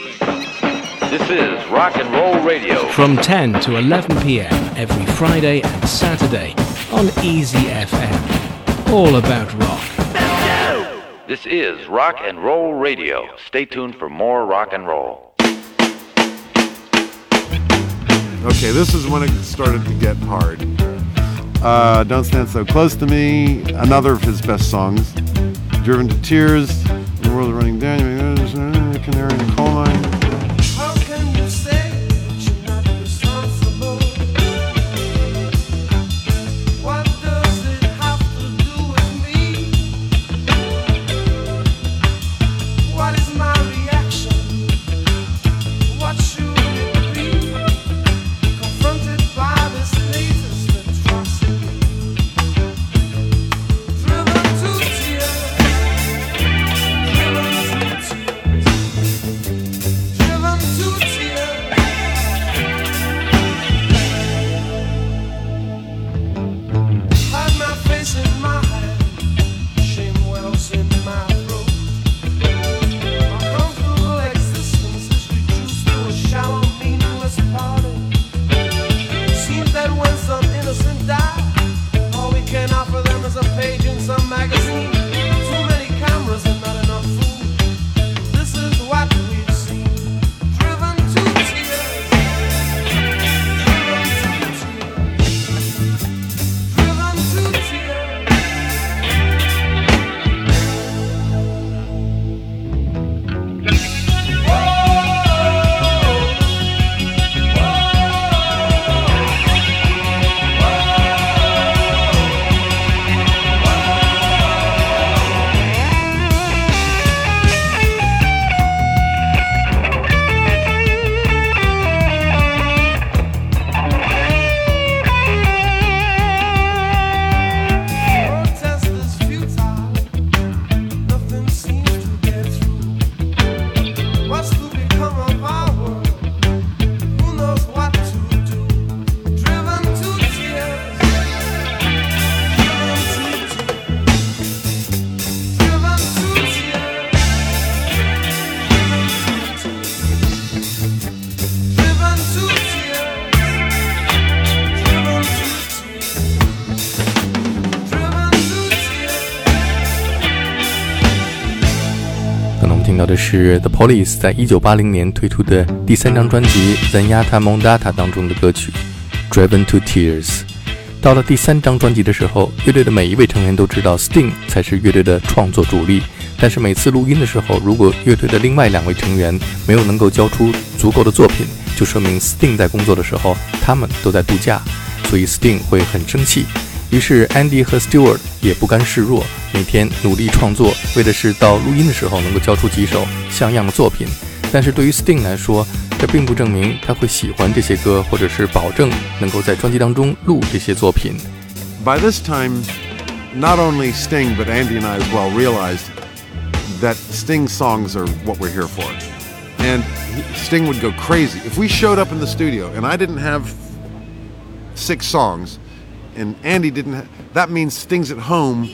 This is Rock and Roll Radio. From 10 to 11 p.m. every Friday and Saturday on Easy FM. All about rock. This is Rock and Roll Radio. Stay tuned for more rock and roll. Okay, this is when it started to get hard. Uh, Don't Stand So Close to Me, another of his best songs. Driven to Tears, The World is Running Down, Canary 的是 The Police 在一九八零年推出的第三张专辑《Zenyatta Mondata》当中的歌曲《Driven to Tears》。到了第三张专辑的时候，乐队的每一位成员都知道 Sting 才是乐队的创作主力。但是每次录音的时候，如果乐队的另外两位成员没有能够交出足够的作品，就说明 Sting 在工作的时候他们都在度假，所以 Sting 会很生气。于是 Andy 和 Stewart 也不甘示弱，每天努力创作，为的是到录音的时候能够交出几首像样的作品。但是对于 Sting 来说，这并不证明他会喜欢这些歌，或者是保证能够在专辑当中录这些作品。 By this time, not only Sting, but Andy and I as well realized that Sting songs are what we're here for. And he, Sting would go crazy. If we showed up in the studio and I didn't have six songs and Andy didn't, ha- that means Sting's at home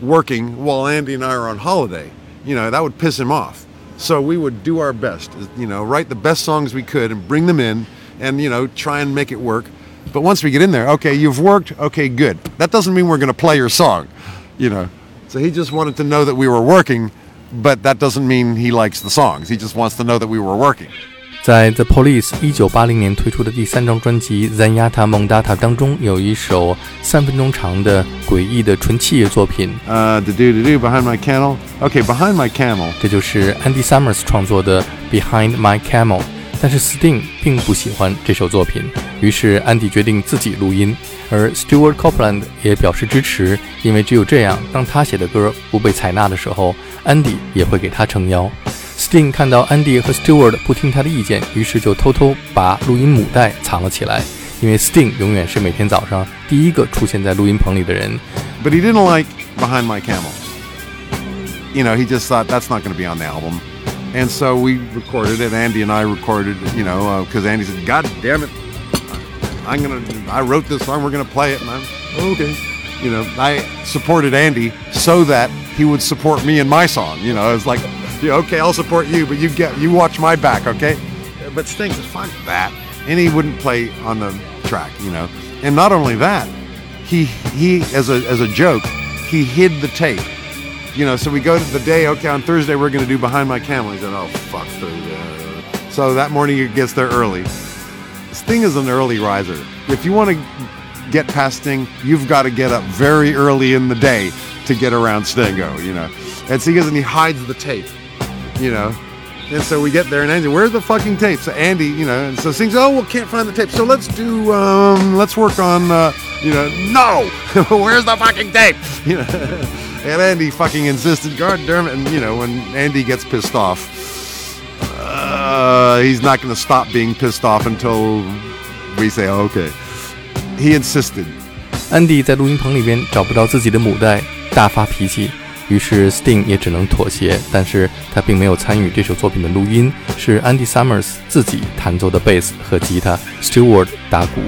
working while Andy and I are on holiday. You know, that would piss him off. So we would do our best, uh, you know, write the best songs we could and bring them in and, you know, try and make it work. But once we get in there, okay, you've worked, okay, good. That doesn't mean we're going to play your song, you know. So he just wanted to know that we were working, but that doesn't mean he likes the songs. He just wants to know that we were working. 在 The Police 一九八零年推出的第三张专辑《Zenyatta Mondata》当中，有一首三分钟长的诡异的纯器乐作品，呃 Uh, to do to do behind my camel. Okay, behind my camel. 这就是 Andy Summers 创作的《Behind My Camel》。但是 Sting 并不喜欢这首作品，于是 Andy 决定自己录音，而 Stewart Copeland 也表示支持，因为只有这样，当他写的歌不被采纳的时候，Andy 也会给他撑腰。Sting 看到 Andy 和 Stewart 不听他的意见，于是就偷偷把录音母带藏了起来，因为 Sting 永远是每天早上第一个出现在录音棚里的人。 But he didn't like behind my camel. You know, he just thought that's not going to be on the album. And so we recorded it. Andy and I recorded, it, you know, because Andy said, "God damn it, I'm gonna, I wrote this song. We're gonna play it." And I'm okay. You know, I supported Andy so that he would support me in my song. You know, it was like yeah, okay, I'll support you, but you get you watch my back, okay? But Sting said, fuck that. And he wouldn't play on the track, you know. And not only that, he he as a as a joke, he hid the tape. You know, so we go to the day, okay, on Thursday we're gonna do Behind My Camel. He said, Oh fuck Thursday. Uh, so that morning he gets there early. Sting is an early riser. If you want to get past Sting, you've got to get up very early in the day to get around Stingo, you know. And so he goes and he hides the tape, you know. And so we get there and Andy, where's the fucking tape? So Andy, you know, and so Sting's, oh, well, can't find the tape. So let's do, um, let's work on, uh, you know, no, where's the fucking tape? You know. And Andy fucking insisted, God damn it. And, you know, when Andy gets pissed off, uh, he's not going to stop being pissed off until we say, oh, okay. He insisted. 安迪在录音棚里边找不到自己的母带，大发脾气， 于是 Sting 也只能妥协。但是他并没有参与这首作品的录音，是 Andy Summers 自己弹奏的贝斯和吉他，Stewart 打鼓。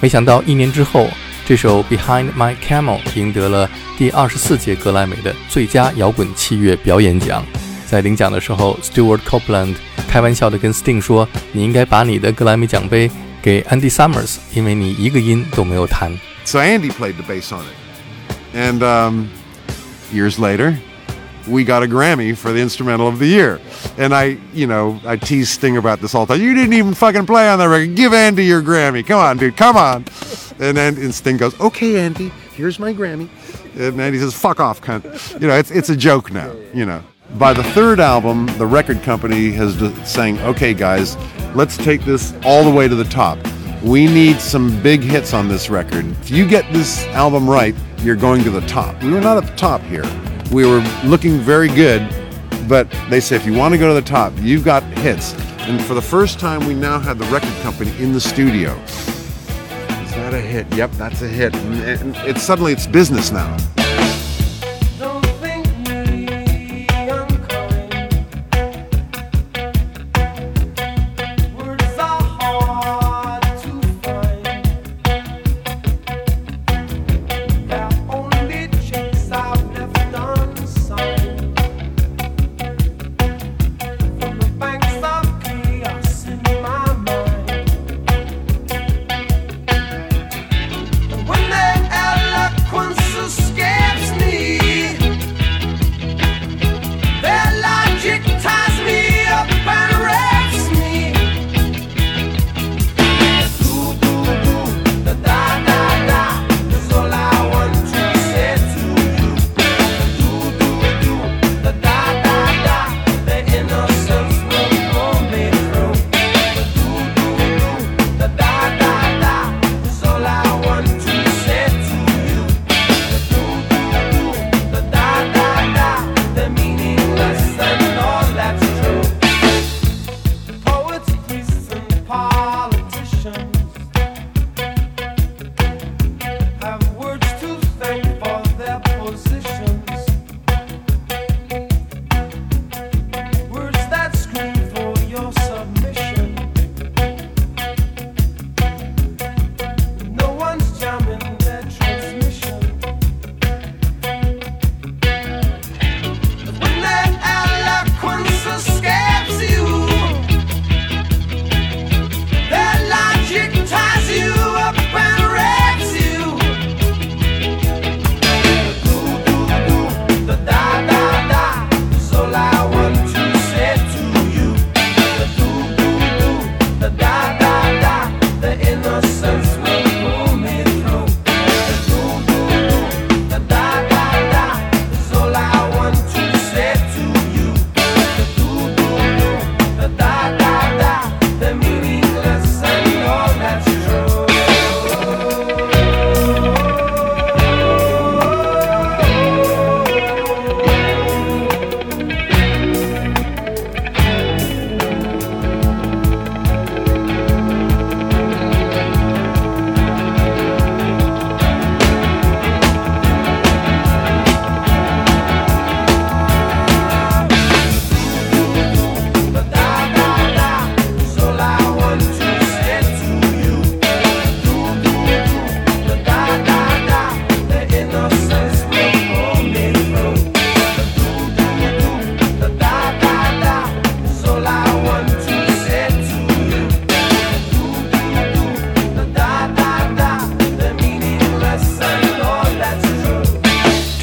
没想到一年之后，这首《Behind My Camel》赢得了第二十四届格莱美的最佳摇滚器乐表演奖。在领奖的时候，Stewart Copeland 开玩笑地跟 Sting 说：“你应该把你的格莱美奖杯给 Andy Summers，因为你一个音都没有弹。” So Andy played the bass on it. And um, years later, we got a Grammy for the instrumental of the year. And I, you know, I tease Sting about this all the time. You didn't even fucking play on the record. Give Andy your Grammy. Come on, dude. Come on. And then and Sting goes, okay, Andy, here's my Grammy. And Andy says, fuck off, cunt. You know, it's, it's a joke now, you know. By the third album, the record company has saying, okay, guys, let's take this all the way to the top. We need some big hits on this record. If you get this album right, you're going to the top. We were not at the top here. We were looking very good, but they say if you want to go to the top, you've got hits. And for the first time, we now had the record company in the studio. Is that a hit? Yep, that's a hit. And it's suddenly it's business now.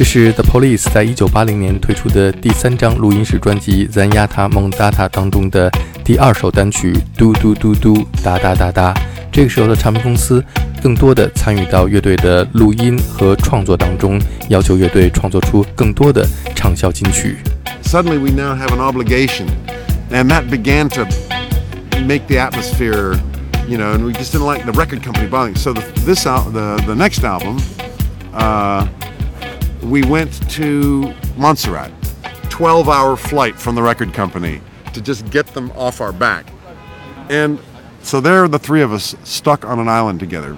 这是 The Police 在一九八零年推出的第三张录音室专辑《Zenyatta Mondatta》当中的第二首单曲《嘟嘟嘟嘟哒哒哒哒》。这个时候的唱片公司更多的参与到乐队的录音和创作当中，要求乐队创作出更多的畅销金曲。Suddenly we now have an obligation, and that began to make the atmosphere, you know, and we just didn't like the record company buying. So the, this out the the next album. Uh, we went to Montserrat, 12-hour flight from the record company to just get them off our back, and so there, the three of us stuck on an island together,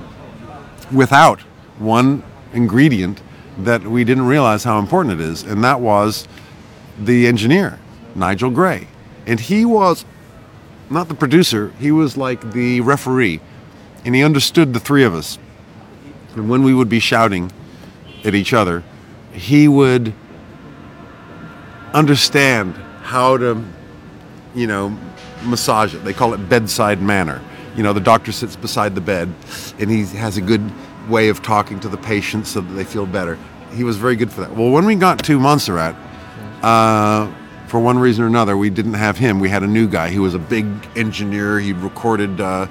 without one ingredient that we didn't realize how important it is, and that was the engineer, Nigel Gray. And he was not the producer, he was like the referee. And he understood the three of us. And when we would be shouting at each other, he would understand how to, you know, massage it. They call it bedside manner. You know, the doctor sits beside the bed and he has a good way of talking to the patient so that they feel better. He was very good for that. Well, when we got to Montserrat, uh, for one reason or another, we didn't have him. We had a new guy. He was a big engineer. He recorded uh,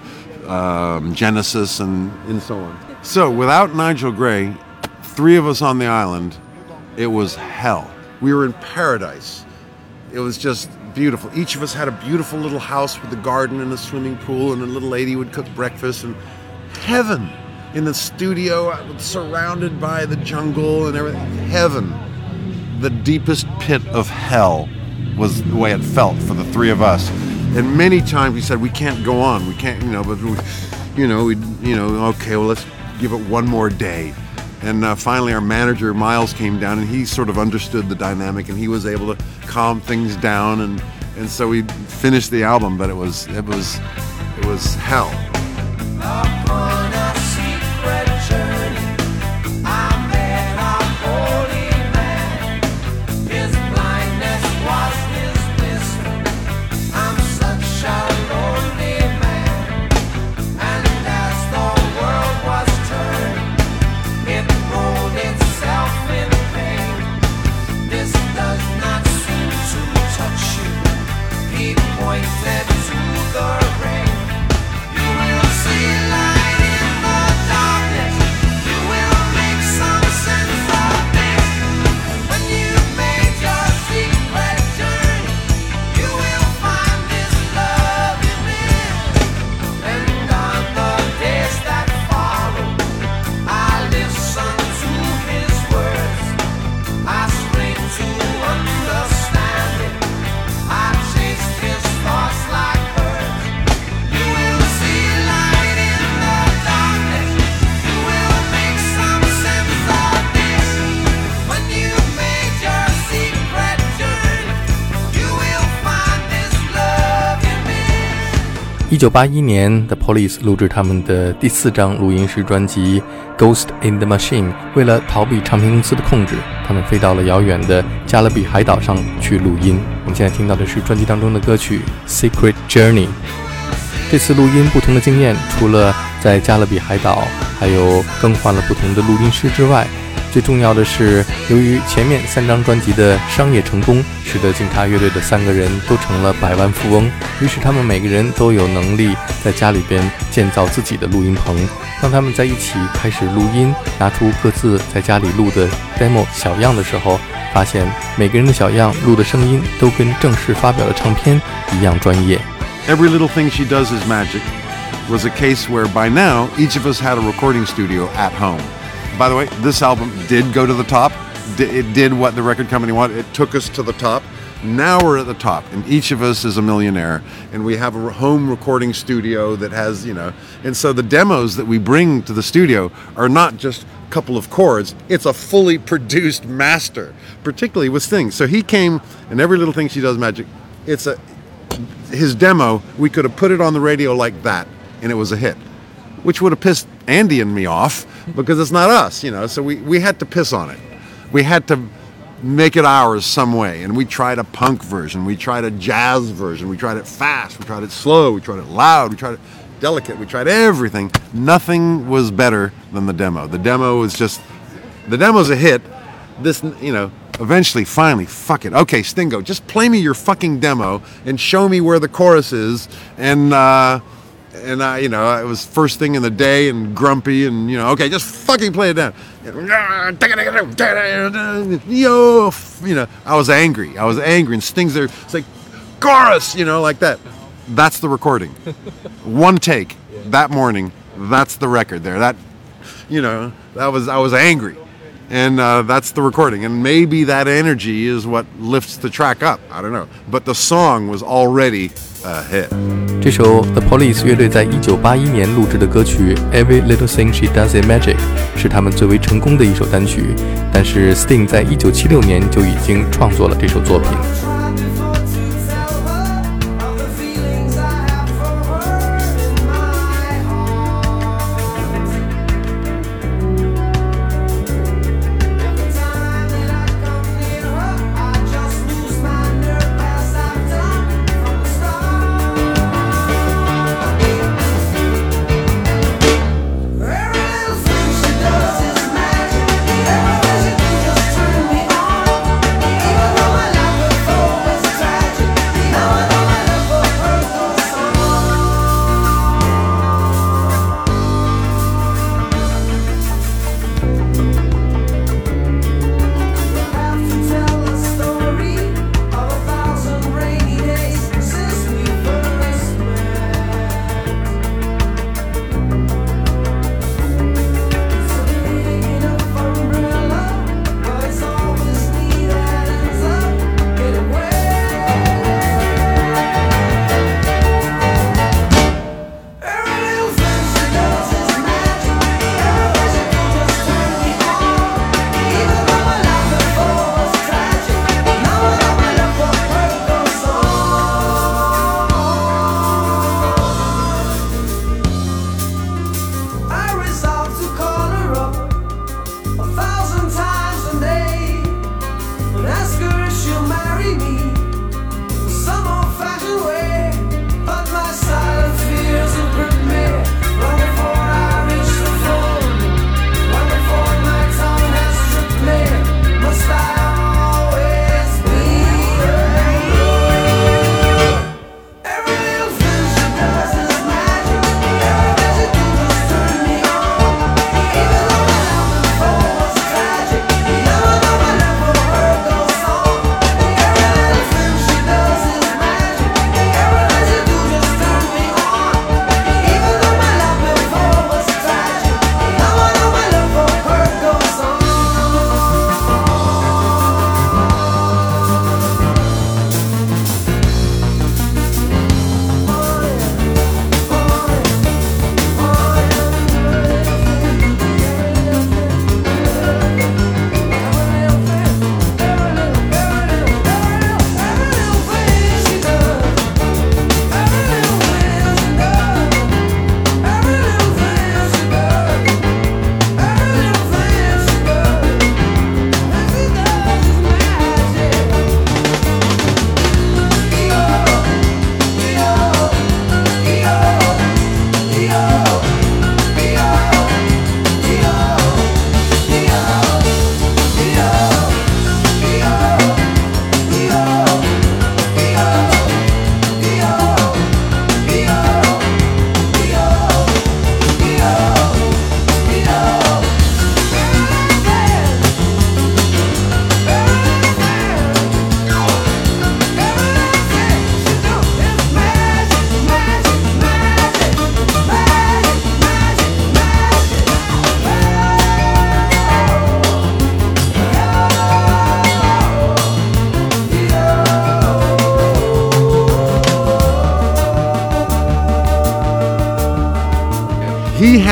um, Genesis and, and so on. So without Nigel Gray, three of us on the island, it was hell. We were in paradise. It was just beautiful. Each of us had a beautiful little house with a garden and a swimming pool, and a little lady would cook breakfast and heaven in the studio, uh, surrounded by the jungle and everything. Heaven the deepest pit of hell was the way it felt for the three of us. And many times we said, we can't go on. We can't, you know, but we, you know, we, you know, okay, well, let's give it one more day. And uh, finally, our manager Miles came down, and he sort of understood the dynamic, and he was able to calm things down, and and so we finished the album. But it was it was it was hell. 一九八一年，The Police 录制他们的第四张录音室专辑《Ghost in the Machine》。为了逃避唱片公司的控制，他们飞到了遥远的加勒比海岛上去录音。我们现在听到的是专辑当中的歌曲《Secret Journey》。这次录音不同的经验，除了在加勒比海岛，还有更换了不同的录音师之外，最重要的是，由于前面三张专辑的商业成功，使得警察乐队的三个人都成了百万富翁。于是他们每个人都有能力在家里边建造自己的录音棚。当他们在一起开始录音，拿出各自在家里录的 demo 小样的时候，发现每个人的小样录的声音都跟正式发表的唱片一样专业。Every Little Thing She Does Is Magic was a case where by now each of us had a recording studio at home. By the way, this album did go to the top. It did what the record company wanted. It took us to the top. Now we're at the top, and each of us is a millionaire, and we have a home recording studio that has, you know, and so the demos that we bring to the studio are not just a couple of chords, it's a fully produced master, particularly with Sting. So he came, and every little thing she does magic, it's a, his demo, we could have put it on the radio like that, and it was a hit, which would have pissed Andy and me off because it's not us, you know. So we, we had to piss on it. We had to make it ours some way, and we tried a punk version, we tried a jazz version, we tried it fast, we tried it slow, we tried it loud, we tried it delicate, we tried everything. Nothing was better than the demo. The demo was just the demo's a hit, this, you know, eventually, finally, fuck it. Okay, Stingo, just play me your fucking demo and show me where the chorus is. And, uh, and I, you know, it was first thing in the day and grumpy and, you know, okay, just fucking play it down. Yo, you know, I was angry. I was angry. And Sting's there, it's like, chorus, you know, like that. That's the recording. One take that morning. That's the record there. That, you know, that was, I was angry. And uh, that's the recording. And maybe that energy is what lifts the track up. I don't know. But the song was already ahead 这首 The Police 乐队在一九八一年录制的歌曲《Every Little Thing She Does in Magic》是他们最为成功的一首单曲，但是 Sting 在一九七六年就已经创作了这首作品。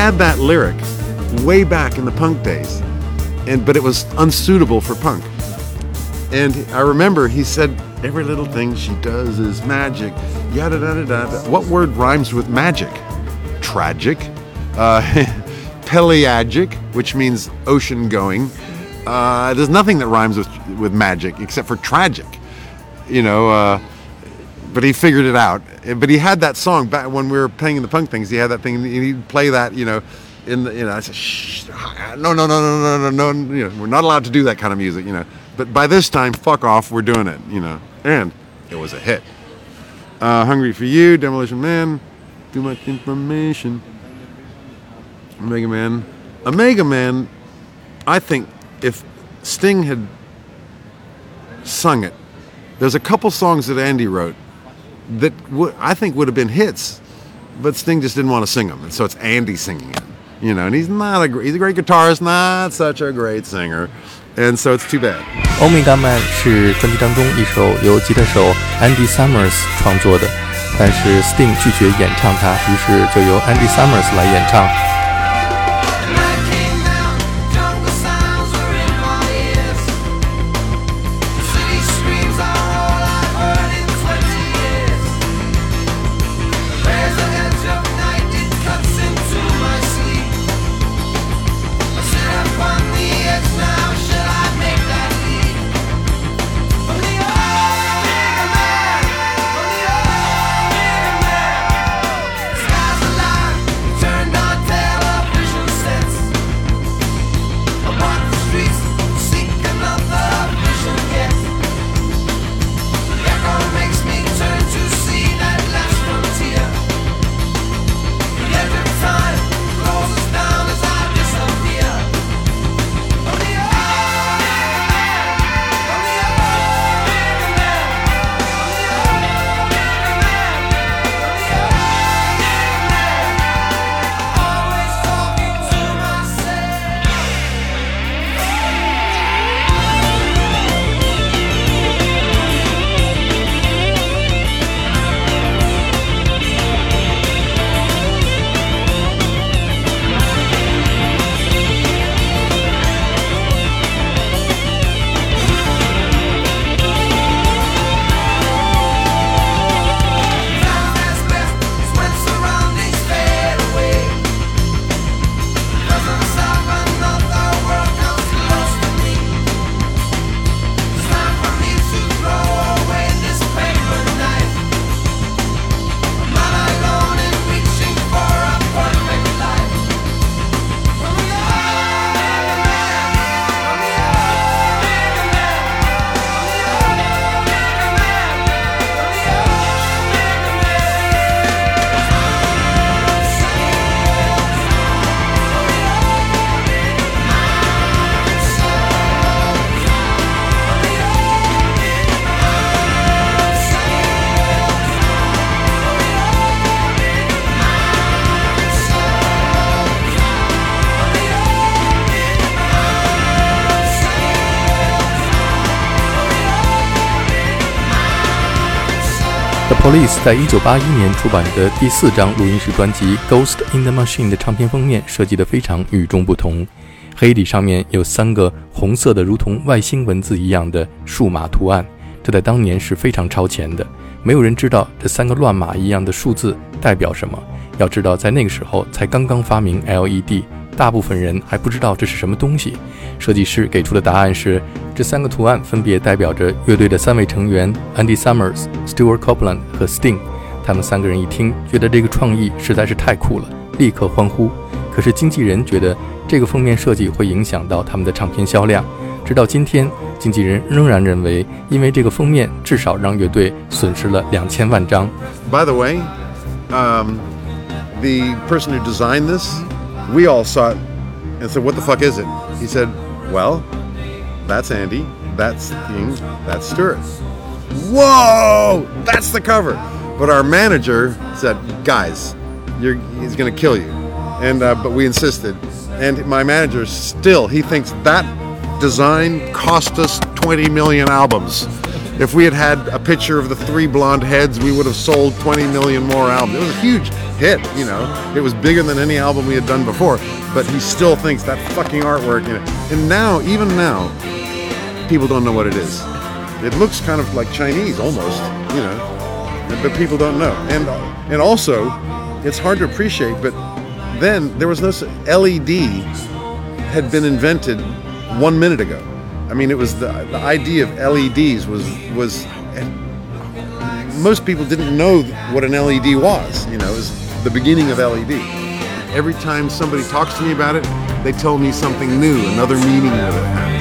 Had that lyric way back in the punk days, and but it was unsuitable for punk. And I remember he said, "Every little thing she does is magic." Yada da da da. What word rhymes with magic? Tragic, uh, pelagic, which means ocean going. Uh, there's nothing that rhymes with with magic except for tragic. You know. Uh, but he figured it out. But he had that song back when we were playing in the punk things. He had that thing. He'd play that, you know, in the, you know, I said, shh, no, no, no, no, no, no, no, you know, we're not allowed to do that kind of music, you know. But by this time, fuck off, we're doing it, you know. And it was a hit. Uh, Hungry for You, Demolition Man, Too Much Information, Omega Man. Omega Man, I think if Sting had sung it, there's a couple songs that Andy wrote that w- I think would have been hits, but Sting just didn't want to sing them, and so it's Andy singing it. You know, and he's not a gr- he's a great guitarist, not such a great singer, and so it's too bad. Omega Man 是专辑当中一首由吉他手 Andy Summers 创作的，但是 Sting 拒绝演唱它，于是就由 Andy Summers 来演唱。 Police 在一九八一年出版的第四张录音室专辑《Ghost in the Machine》的唱片封面设计得非常与众不同，黑底上面有三个红色的如同外星文字一样的数码图案，这在当年是非常超前的。没有人知道这三个乱码一样的数字代表什么。要知道，在那个时候才刚刚发明 LED，大部分人还不知道这是什么东西。设计师给出的答案是，这三个图案分别代表着乐队的三位成员 Andy Summers、Stuart Copeland 和 Sting。他们三个人一听，觉得这个创意实在是太酷了，立刻欢呼。可是经纪人觉得这个封面设计会影响到他们的唱片销量。直到今天，经纪人仍然认为，因为这个封面至少让乐队损失了两千万张。By the way, um, the person who designed this, we all saw it and said, "What the fuck is it?" He said, "Well, that's Andy, that's Sting, that's Stewart." Whoa, that's the cover. But our manager said, "Guys, you're, he's to kill you," and uh, but we insisted. And my manager still he thinks that design cost us 20 million albums. If we had had a picture of the three blonde heads, we would have sold 20 million more albums. It was huge hit, you know. It was bigger than any album we had done before. But he still thinks that fucking artwork, you know. And now, even now, people don't know what it is. It looks kind of like Chinese almost, you know. But people don't know. And and also, it's hard to appreciate. But then there was no LED had been invented one minute ago. I mean, it was the the idea of LEDs was was and most people didn't know what an LED was. You know, it was the beginning of LED. every time somebody talks to me about it, they tell me something new, another meaning that it has.